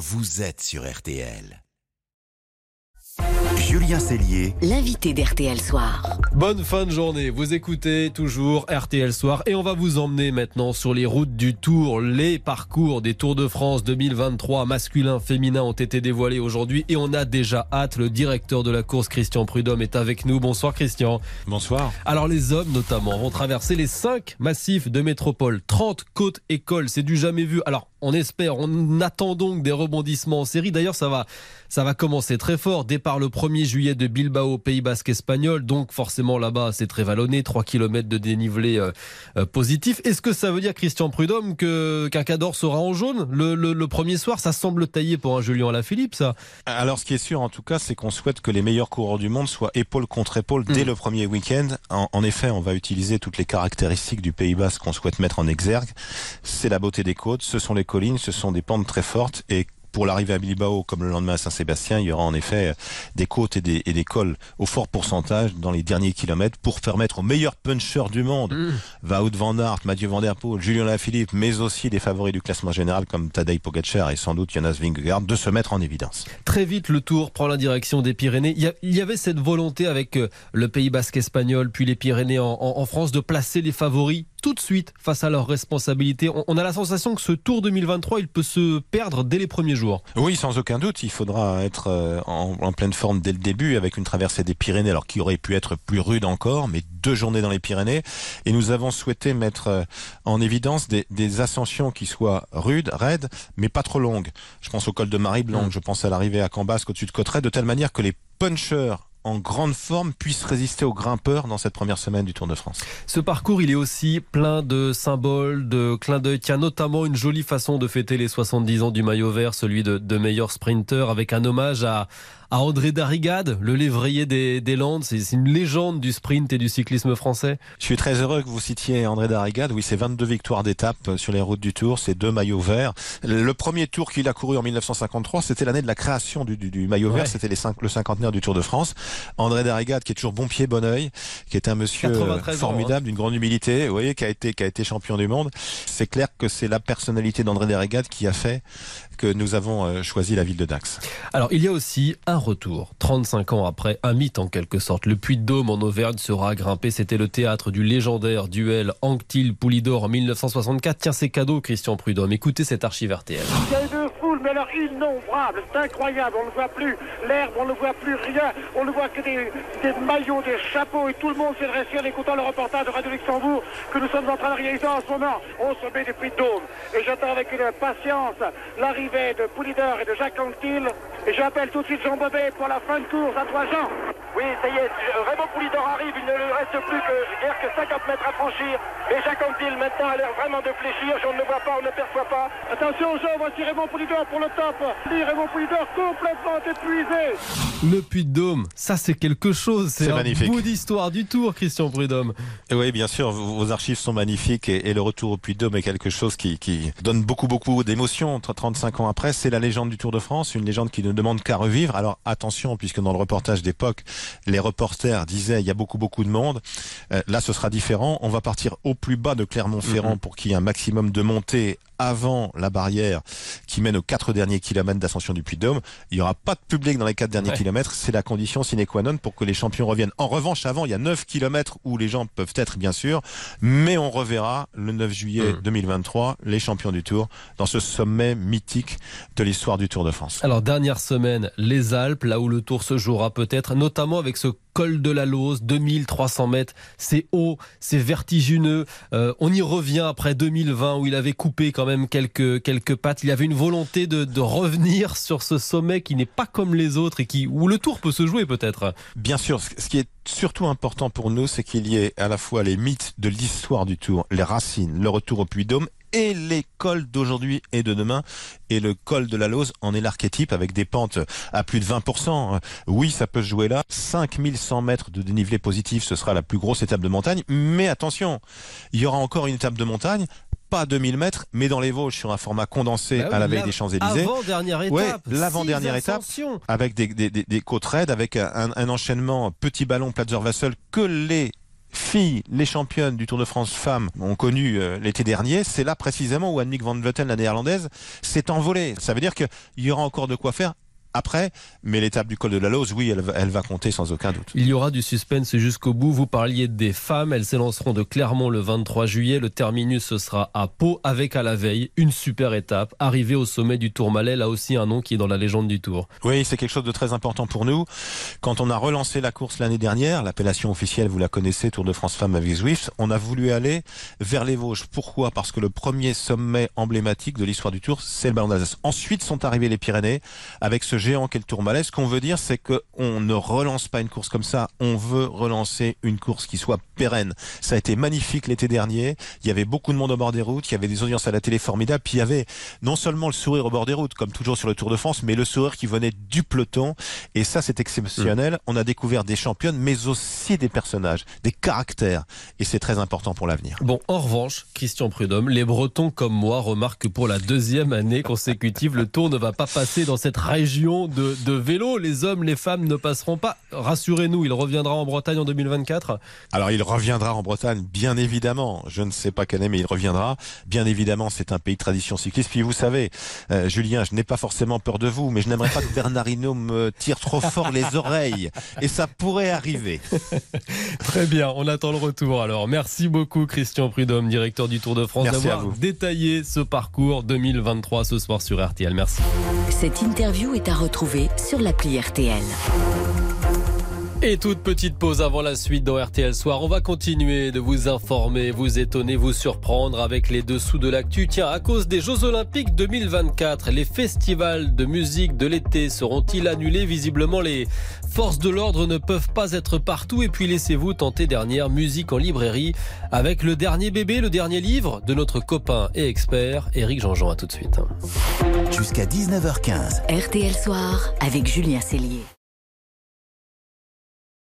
vous êtes sur RTL. Julien Cellier, l'invité d'RTL Soir. Bonne fin de journée, vous écoutez toujours RTL Soir et on va vous emmener maintenant sur les routes du Tour. Les parcours des Tours de France 2023 masculins, féminins ont été dévoilés aujourd'hui et on a déjà hâte. Le directeur de la course, Christian Prudhomme, est avec nous. Bonsoir Christian. Bonsoir. Alors les hommes notamment vont traverser les 5 massifs de métropole, 30 côtes écoles, c'est du jamais vu. Alors on espère, on attend donc des rebondissements en série. D'ailleurs, ça va, ça va commencer très fort. Départ le 1er juillet de Bilbao, Pays Basque espagnol. Donc, forcément, là-bas, c'est très vallonné. 3 km de dénivelé euh, euh, positif. Est-ce que ça veut dire, Christian Prudhomme, que, qu'un cador sera en jaune? Le, premier soir Ça semble taillé pour un Julien Alaphilippe, ça. Alors, ce qui est sûr, en tout cas, c'est qu'on souhaite que les meilleurs coureurs du monde soient épaule contre épaule dès hmm. le premier week-end. En, en, effet, on va utiliser toutes les caractéristiques du Pays Basque qu'on souhaite mettre en exergue. C'est la beauté des côtes, ce sont les collines, ce sont des pentes très fortes et pour l'arrivée à Bilbao, comme le lendemain à Saint-Sébastien, il y aura en effet euh, des côtes et des, et des cols au fort pourcentage dans les derniers kilomètres pour permettre aux meilleurs punchers du monde, mmh. Wout van Aert, Mathieu Van Der Poel, Julien Lafilippe, mais aussi des favoris du classement général comme Tadej Pogacar et sans doute Jonas Vingegaard, de se mettre en évidence. Très vite, le Tour prend la direction des Pyrénées. Il y avait cette volonté avec euh, le Pays Basque espagnol, puis les Pyrénées en, en France, de placer les favoris tout de suite face à leurs responsabilités. On a la sensation que ce Tour 2023, il peut se perdre dès les premiers jours. Oui, sans aucun doute. Il faudra être euh, en, pleine forme dès le début avec une traversée des Pyrénées, alors qui aurait pu être plus rude encore, mais deux journées dans les Pyrénées. Et nous avons souhaité mettre euh, en évidence des, ascensions qui soient rudes, raides, mais pas trop longues. Je pense au col de Marie-Blanc, mm. je pense à l'arrivée à Cambasque au-dessus de Cotteret, de telle manière que les punchers en grande forme puisse résister aux grimpeurs dans cette première semaine du Tour de France. Ce parcours, il est aussi plein de symboles, de clins d'œil. Tiens, notamment une jolie façon de fêter les 70 ans du maillot vert, celui de, de meilleur sprinter, avec un hommage à, à André Darrigade, le lévrier des, des Landes. C'est une légende du sprint et du cyclisme français. Je suis très heureux que vous citiez André Darrigade. Oui, c'est 22 victoires d'étape sur les routes du Tour, c'est deux maillots verts. Le premier tour qu'il a couru en 1953, c'était l'année de la création du, du, du maillot vert, c'était le cinquantenaire du Tour de France. André Darrigade, qui est toujours bon pied, bon oeil, qui est un monsieur formidable, hein. d'une grande humilité, vous voyez, qui a été, qui a été champion du monde. C'est clair que c'est la personnalité d'André Darrigade qui a fait que nous avons euh, choisi la ville de Dax. Alors, il y a aussi un retour, 35 ans après, un mythe en quelque sorte. Le Puy de Dôme en Auvergne sera grimpé. C'était le théâtre du légendaire duel Anctil-Poulidor en 1964. Tiens, c'est cadeau, Christian Prudhomme. Écoutez cet archive RTL mais alors innombrable, c'est incroyable, on ne voit plus l'herbe, on ne voit plus rien, on ne voit que des, maillots, des chapeaux, et tout le monde s'est dressé en écoutant le reportage de Radio Luxembourg que nous sommes en train de réaliser en ce moment au sommet du Puy de. Et j'attends avec une patience l'arrivée de Poulidor et de Jacques Anquetil, et j'appelle tout de suite Jean Bobet pour la fin de course à trois Jean. Oui, ça y est, Raymond Poulidor arrive, il ne lui reste plus que, guère que 50 mètres à franchir, et Jacques Anquetil maintenant a l'air vraiment de fléchir, je ne le vois pas, on ne perçoit pas. Attention Jean, voici Raymond Poulidor pour le top. Raymond Poulidor complètement épuisé. Le Puy de Dôme, ça c'est quelque chose. C'est un magnifique. bout d'histoire du Tour, Christian Prudhomme. Oui, bien sûr, vos archives sont magnifiques et, le retour au Puy de Dôme est quelque chose qui, qui donne beaucoup, beaucoup d'émotions. 35 ans après, c'est la légende du Tour de France, une légende qui ne demande qu'à revivre. Alors attention, puisque dans le reportage d'époque, les reporters disaient il y a beaucoup, beaucoup de monde. Euh, là, ce sera différent. On va partir au plus bas de Clermont-Ferrand mm-hmm. pour qu'il y ait un maximum de montée avant la barrière qui mène aux quatre derniers kilomètres d'ascension du Puy-de-Dôme. Il n'y aura pas de public dans les quatre derniers kilomètres. C'est la condition sine qua non pour que les champions reviennent. En revanche, avant, il y a 9 kilomètres où les gens peuvent être, bien sûr, mais on reverra le 9 juillet 2023 hmm. les champions du Tour dans ce sommet mythique de l'histoire du Tour de France. Alors, dernière semaine, les Alpes, là où le Tour se jouera peut-être, notamment avec ce col de la Lose, 2300 mètres. C'est haut, c'est vertigineux. Euh, on y revient après 2020 où il avait coupé quand même quelques, quelques pattes. Il avait une volonté de, de revenir sur ce sommet qui n'est pas comme les autres et qui, où le tour peut se jouer peut-être. Bien sûr, ce qui est surtout important pour nous, c'est qu'il y ait à la fois les mythes de l'histoire du tour, les racines, le retour au Puy-Dôme et les cols d'aujourd'hui et de demain. Et le col de la Lose en est l'archétype avec des pentes à plus de 20%. Oui, ça peut se jouer là. 5100 mètres de dénivelé positif, ce sera la plus grosse étape de montagne. Mais attention, il y aura encore une étape de montagne pas 2000 mètres, mais dans les Vosges sur un format condensé bah à la veille des Champs-Élysées. Avant-dernière étape. l'avant-dernière étape. Avec des, des, des, côtes raides, avec un, un enchaînement petit ballon Platzer Vassel que les filles, les championnes du Tour de France femmes ont connu euh, l'été dernier, c'est là précisément où Annemiek van Vleuten, la néerlandaise, s'est envolée. Ça veut dire qu'il y aura encore de quoi faire après, mais l'étape du col de la Lose, oui, elle, va- elle va compter sans aucun doute. Il y aura du suspense jusqu'au bout. Vous parliez des femmes. Elles s'élanceront de Clermont le 23 juillet. Le terminus, ce sera à Pau, avec à la veille une super étape. Arrivée au sommet du Tourmalet, là aussi un nom qui est dans la légende du Tour. Oui, c'est quelque chose de très important pour nous. Quand on a relancé la course l'année dernière, l'appellation officielle, vous la connaissez, Tour de France Femmes avec Zwift, on a voulu aller vers les Vosges. Pourquoi? Parce que le premier sommet emblématique de l'histoire du Tour, c'est le Ballon d'Alsace. Ensuite sont arrivés les Pyrénées avec ce géant qu'est le Tourmalet. Ce qu'on veut dire, c'est qu'on ne relance pas une course comme ça. On veut relancer une course qui soit pérenne. Ça a été magnifique l'été dernier. Il y avait beaucoup de monde au bord des routes. Il y avait des audiences à la télé formidables. Puis il y avait non seulement le sourire au bord des routes, comme toujours sur le Tour de France, mais le sourire qui venait du peloton. Et ça, c'est exceptionnel. On a découvert des championnes, mais aussi des personnages, des caractères. Et c'est très important pour l'avenir. Bon, en revanche, Christian Prudhomme, les Bretons comme moi remarquent que pour la deuxième année consécutive, le Tour ne va pas passer dans cette région de, de vélo. Les hommes, les femmes ne passeront pas. Rassurez-nous, il reviendra en Bretagne en 2024. Alors il reviendra en Bretagne, bien évidemment. Je ne sais pas quelle année, mais il reviendra. Bien évidemment, c'est un pays de tradition cycliste. Puis vous savez, euh, Julien, je n'ai pas forcément peur de vous, mais je n'aimerais pas que Bernardino me tire trop fort les oreilles. Et ça pourrait arriver. Très bien, on attend le retour alors. Merci beaucoup Christian Prudhomme, directeur du Tour de France, d'avoir détaillé ce parcours 2023 ce soir sur RTL. Merci. Cette interview est à retrouver sur l'appli RTL. Et toute petite pause avant la suite dans RTL Soir. On va continuer de vous informer, vous étonner, vous surprendre avec les dessous de l'actu. Tiens, à cause des Jeux Olympiques 2024, les festivals de musique de l'été seront-ils annulés? Visiblement, les forces de l'ordre ne peuvent pas être partout. Et puis, laissez-vous tenter dernière musique en librairie avec le dernier bébé, le dernier livre de notre copain et expert Éric Jean-Jean. À tout de suite. Jusqu'à 19h15. RTL Soir avec Julien Cellier.